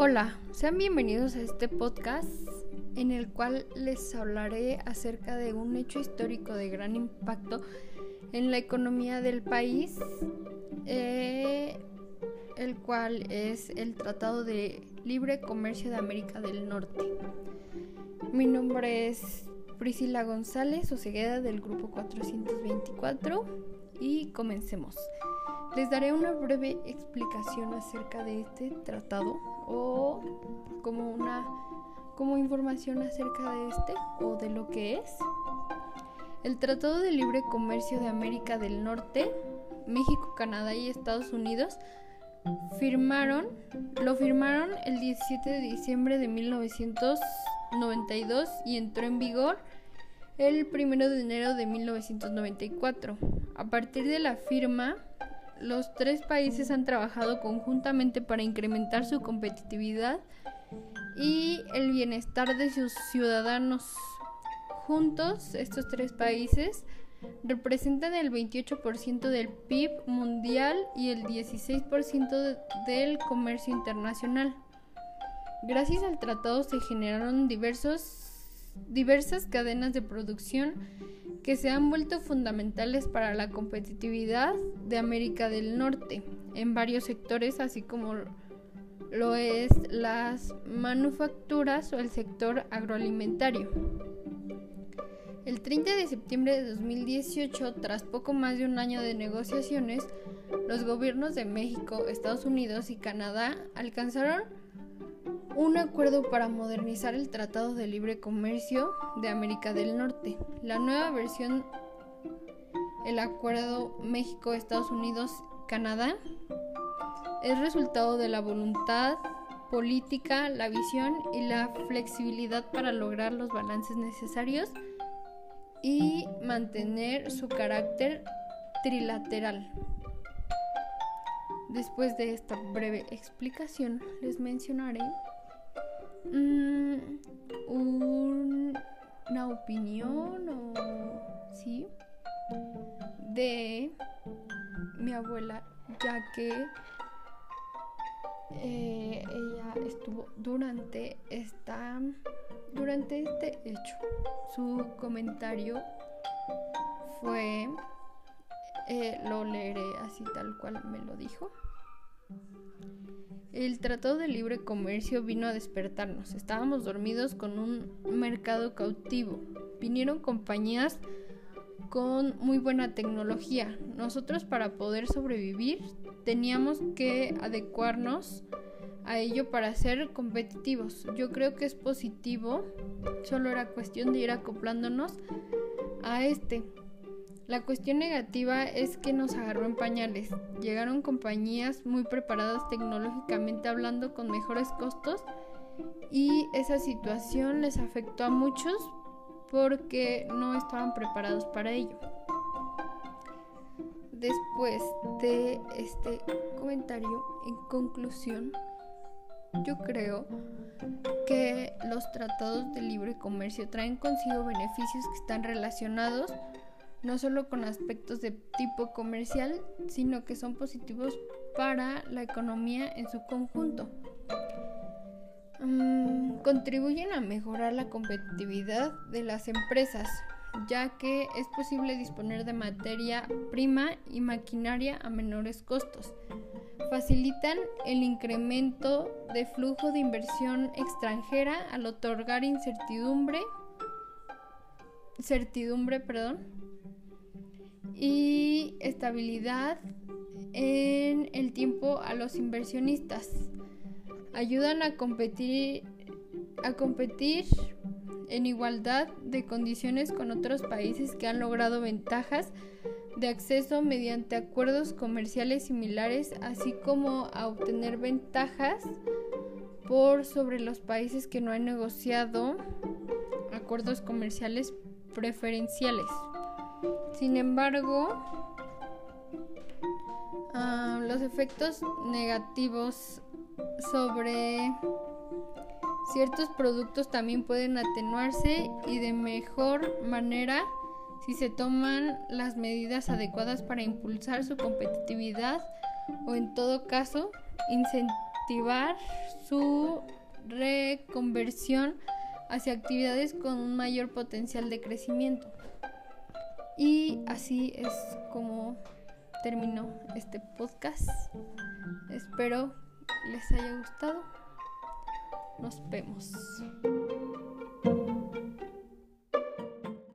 Hola, sean bienvenidos a este podcast en el cual les hablaré acerca de un hecho histórico de gran impacto en la economía del país, eh, el cual es el Tratado de Libre Comercio de América del Norte. Mi nombre es Priscila González Osegueda del Grupo 424 y comencemos. Les daré una breve explicación acerca de este tratado o como una como información acerca de este o de lo que es. El Tratado de Libre Comercio de América del Norte, México, Canadá y Estados Unidos firmaron, lo firmaron el 17 de diciembre de 1992 y entró en vigor el 1 de enero de 1994. A partir de la firma, los tres países han trabajado conjuntamente para incrementar su competitividad y el bienestar de sus ciudadanos. Juntos, estos tres países representan el 28% del PIB mundial y el 16% del comercio internacional. Gracias al tratado se generaron diversas cadenas de producción que se han vuelto fundamentales para la competitividad de América del Norte en varios sectores, así como lo es las manufacturas o el sector agroalimentario. El 30 de septiembre de 2018, tras poco más de un año de negociaciones, los gobiernos de México, Estados Unidos y Canadá alcanzaron un acuerdo para modernizar el Tratado de Libre Comercio de América del Norte. La nueva versión, el Acuerdo México-Estados Unidos-Canadá, es resultado de la voluntad política, la visión y la flexibilidad para lograr los balances necesarios y mantener su carácter trilateral. Después de esta breve explicación, les mencionaré Mm, una opinión o sí de mi abuela ya que eh, ella estuvo durante esta durante este hecho. Su comentario fue eh, lo leeré así tal cual me lo dijo el Tratado de Libre Comercio vino a despertarnos. Estábamos dormidos con un mercado cautivo. Vinieron compañías con muy buena tecnología. Nosotros para poder sobrevivir teníamos que adecuarnos a ello para ser competitivos. Yo creo que es positivo, solo era cuestión de ir acoplándonos a este. La cuestión negativa es que nos agarró en pañales. Llegaron compañías muy preparadas tecnológicamente hablando con mejores costos y esa situación les afectó a muchos porque no estaban preparados para ello. Después de este comentario, en conclusión, yo creo que los tratados de libre comercio traen consigo beneficios que están relacionados no solo con aspectos de tipo comercial, sino que son positivos para la economía en su conjunto. Mm, contribuyen a mejorar la competitividad de las empresas, ya que es posible disponer de materia prima y maquinaria a menores costos. Facilitan el incremento de flujo de inversión extranjera al otorgar incertidumbre certidumbre, perdón, y estabilidad en el tiempo a los inversionistas. Ayudan a competir, a competir en igualdad de condiciones con otros países que han logrado ventajas de acceso mediante acuerdos comerciales similares, así como a obtener ventajas por sobre los países que no han negociado acuerdos comerciales preferenciales. Sin embargo, ah, los efectos negativos sobre ciertos productos también pueden atenuarse y de mejor manera si se toman las medidas adecuadas para impulsar su competitividad o en todo caso activar su reconversión hacia actividades con un mayor potencial de crecimiento. Y así es como terminó este podcast. Espero les haya gustado. Nos vemos.